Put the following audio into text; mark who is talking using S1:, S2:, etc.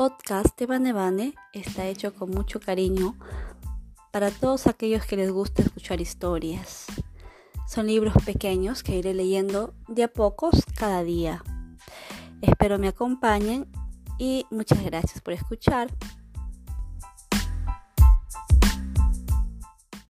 S1: podcast de Bane está hecho con mucho cariño para todos aquellos que les gusta escuchar historias. Son libros pequeños que iré leyendo de a pocos cada día. Espero me acompañen y muchas gracias por escuchar.